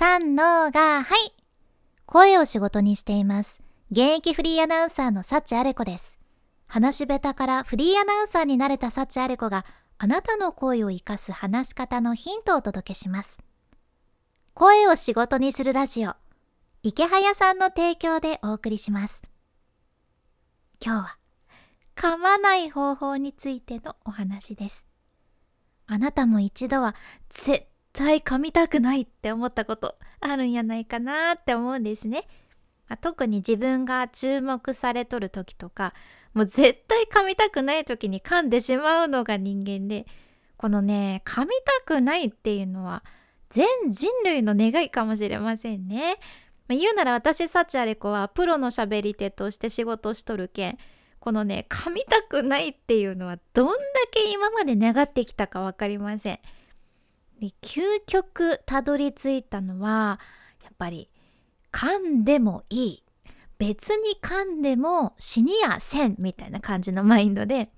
三のが、はい。声を仕事にしています。現役フリーアナウンサーのサッチアレコです。話し下手からフリーアナウンサーになれたサッチアレコがあなたの声を活かす話し方のヒントをお届けします。声を仕事にするラジオ、池早さんの提供でお送りします。今日は噛まない方法についてのお話です。あなたも一度は絶対噛みたくないって思ったことあるんやないかなって思うんですね。まあ、特に自分が注目されとる時とかもう絶対噛みたくない時に噛んでしまうのが人間でこのね噛みたくないっていうのは全人類の願いかもしれませんね。まあ、言うなら私サチアレコはプロの喋り手として仕事しとるけんこのね噛みたくないっていうのはどんだけ今まで願ってきたか分かりません。で究極たどり着いたのはやっぱり噛んでもいい別に噛んでも死にやせんみたいな感じのマインドで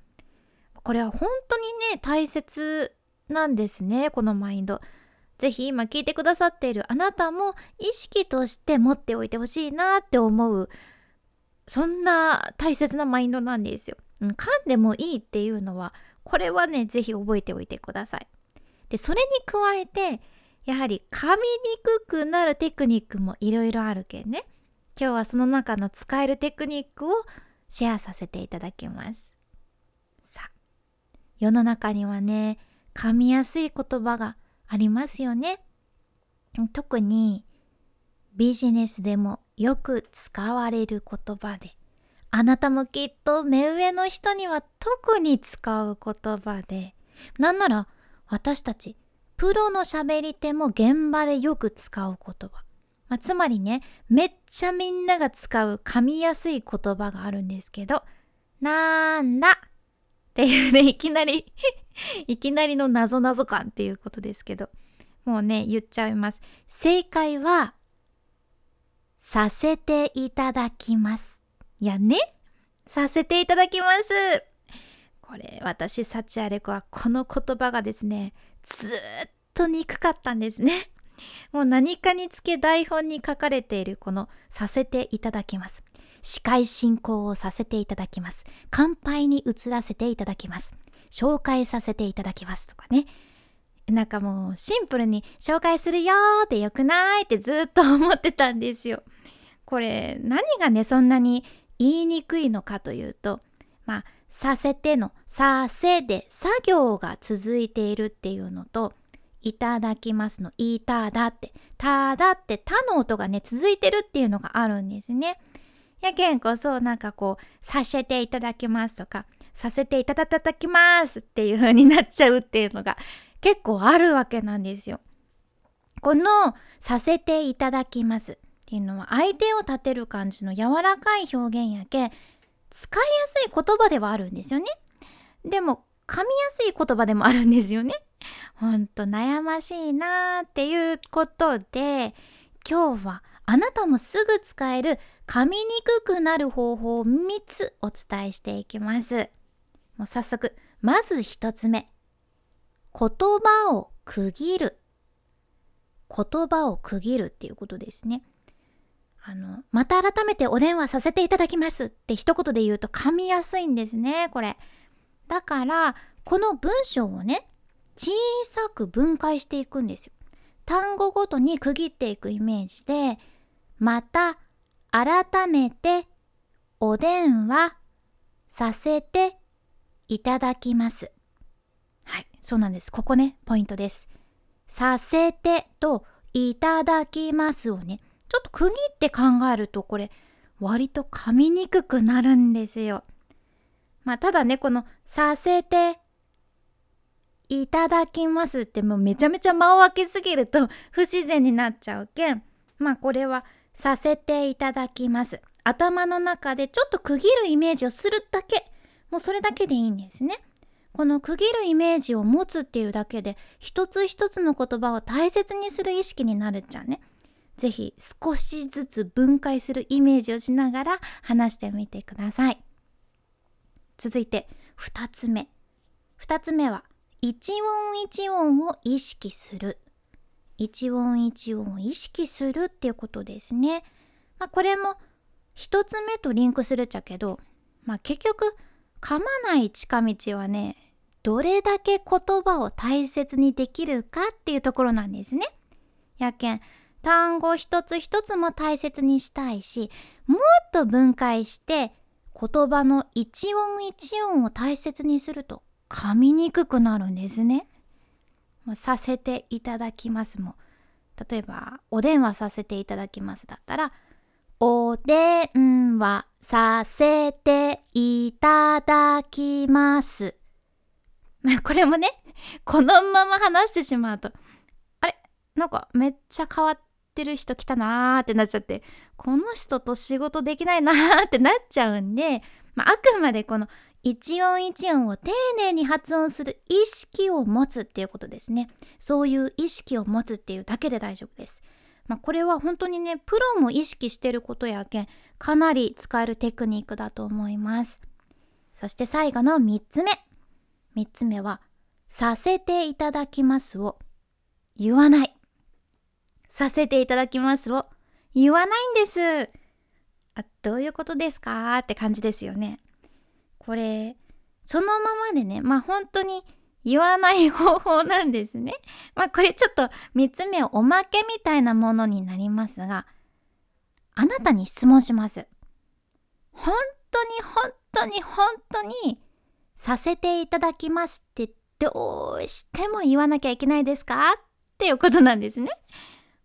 これは本当にね大切なんですねこのマインド。ぜひ今聞いてくださっているあなたも意識として持っておいてほしいなって思うそんな大切なマインドなんですよ。うん、噛んでもいいっていうのはこれはねぜひ覚えておいてください。でそれに加えてやはり噛みにくくなるテクニックもいろいろあるけんね。今日はその中の使えるテクニックをシェアさせていただきます。さあ世の中にはね噛みやすい言葉がありますよね。特にビジネスでもよく使われる言葉であなたもきっと目上の人には特に使う言葉でなんなら私たちプロの喋り手も現場でよく使う言葉、まあ、つまりねめっちゃみんなが使う噛みやすい言葉があるんですけどなんだ？っていうね いきなり いきなりの謎謎感っていうことですけどもうね言っちゃいます。正解はさせていただきます。やね？させていただきます。これ私サチアレコはこの言葉がですねずっと憎かったんですね。もう何かにつけ台本に書かれているこの「させていただきます」司会進行をさせていただきます。乾杯に移らせていただきます。紹介させていただきますとかね。なんかもうシンプルに紹介するよってよくないってずっと思ってたんですよ。これ何がねそんなに言いにくいのかというとまあさせてのさせで作業が続いているっていうのといただきますのいただってただってたの音がね続いてるっていうのがあるんですね。やけんこそなんかこうさせていただきますとかさせていただきますっていう風になっちゃうっていうのが結構あるわけなんですよ。このさせていただきますっていうのは相手を立てる感じの柔らかい表現やけん使いやすい言葉ではあるんですよね。でも噛みやすい言葉でもあるんですよね。ほんと悩ましいなーっていうことで今日はあなたもすぐ使える噛みにくくなる方法を3つお伝えしていきます。もう早速まず1つ目言葉を区切る言葉を区切るっていうことですね。あの、また改めてお電話させていただきますって一言で言うと噛みやすいんですね、これ。だから、この文章をね、小さく分解していくんですよ。単語ごとに区切っていくイメージで、また改めてお電話させていただきます。はい、そうなんです。ここね、ポイントです。させてといただきますをね、ちょっと区切って考えるとこれ割と噛みにくくなるんですよ。まあただねこの「させていただきます」ってもうめちゃめちゃ間を空けすぎると不自然になっちゃうけんまあこれは「させていただきます」頭の中でちょっと区切るイメージをするだけもうそれだけでいいんですね。この区切るイメージを持つっていうだけで一つ一つの言葉を大切にする意識になるっちゃうね。ぜひ少しずつ分解するイメージをしながら話してみてください。続いて2つ目。2つ目は一音一音を意識する。一音一音を意識するっていうことですね。まあ、これも一つ目とリンクするっちゃけど、まあ、結局噛まない近道はねどれだけ言葉を大切にできるかっていうところなんですね。やけん単語一つ一つも大切にしたいしもっと分解して言葉の一音一音を大切にすると噛みにくくなるんですね。させていただきますも例えばお電話させていただきますだったらお電話させていただきます。これもねこのまま話してしまうとあれ？なんかめっちゃ変わっててる人来たなーってなっちゃってこの人と仕事できないなーってなっちゃうんで、まあ、あくまでこの一音一音を丁寧に発音する意識を持つっていうことですね。そういう意識を持つっていうだけで大丈夫です、まあ、これは本当にねプロも意識してることやけんかなり使えるテクニックだと思います。そして最後の3つ目。3つ目はさせていただきますを言わない。させていただきますを言わないんですあどういうことですかって感じですよねこれそのままでねまあ本当に言わない方法なんですね。まあこれちょっと3つ目おまけみたいなものになりますがあなたに質問します。本当に本当に本当にさせていただきますってどうしても言わなきゃいけないですかっていうことなんですね。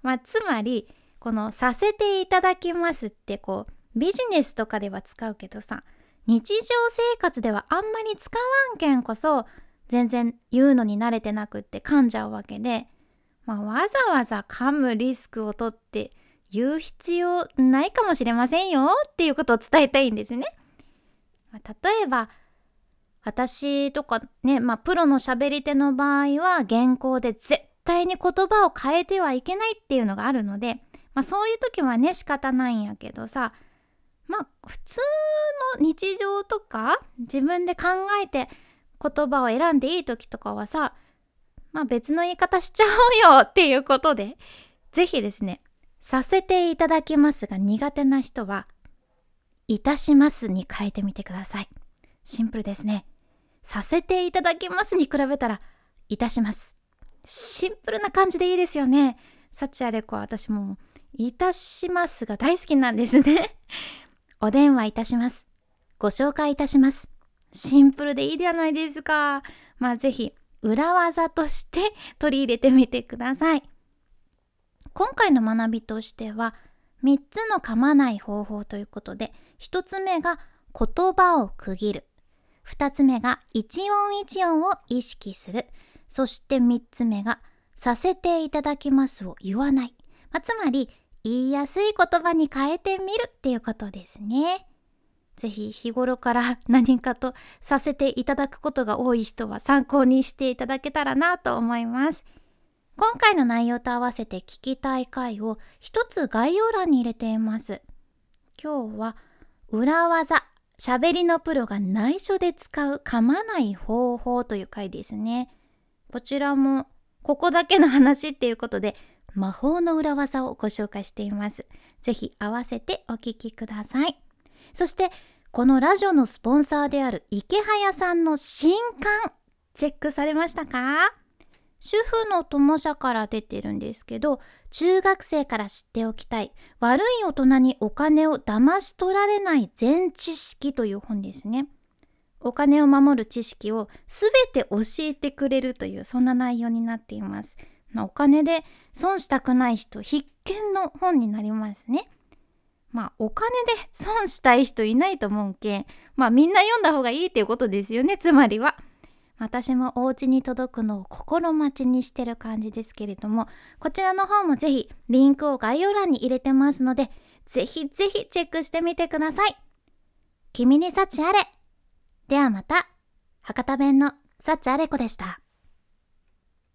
まあつまりこのさせていただきますってこうビジネスとかでは使うけどさ日常生活ではあんまり使わんけんこそ全然言うのに慣れてなくって噛んじゃうわけで、まあ、わざわざ噛むリスクをとって言う必要ないかもしれませんよっていうことを伝えたいんですね。まあ、例えば私とかね、まあ、プロの喋り手の場合は原稿で絶対に言葉を変えてはいけないっていうのがあるので、まあ、そういう時はね仕方ないんやけどさまあ普通の日常とか自分で考えて言葉を選んでいい時とかはさまあ別の言い方しちゃおうよっていうことで是非ですねさせていただきますが苦手な人はいたしますに変えてみてください。シンプルですね。させていただきますに比べたらいたします。シンプルな感じでいいですよね幸あれ子は私もいたしますが大好きなんですね お電話いたします。ご紹介いたします。シンプルでいいではないですか。まあぜひ裏技として 取り入れてみてください。今回の学びとしては3つの噛まない方法ということで1つ目が言葉を区切る2つ目が一音一音を意識するそして3つ目がさせていただきますを言わない、まあ、つまり言いやすい言葉に変えてみるっていうことですね。ぜひ日頃から 何かとさせていただくことが多い人は参考にしていただけたらなと思います。今回の内容と合わせて聞きたい回を一つ概要欄に入れています。今日は裏技、喋りのプロが内緒で使う噛まない方法という回ですね。こちらもここだけの話っていうことで魔法の裏技をご紹介しています。ぜひ合わせてお聞きください。そしてこのラジオのスポンサーである池早さんの新刊チェックされましたか？主婦の友社から出てるんですけど中学生から知っておきたい悪い大人にお金を騙し取られない全知識という本ですねお金を守る知識をすべて教えてくれるというそんな内容になっていますお金で損したくない人必見の本になりますね。まあお金で損したい人いないと思うけんまあみんな読んだ方がいいっていうことですよねつまりは。私もお家に届くのを心待ちにしてる感じですけれどもこちらの方もぜひリンクを概要欄に入れてますのでぜひぜひチェックしてみてください。君に幸あれではまた博多弁の幸あれ子でした。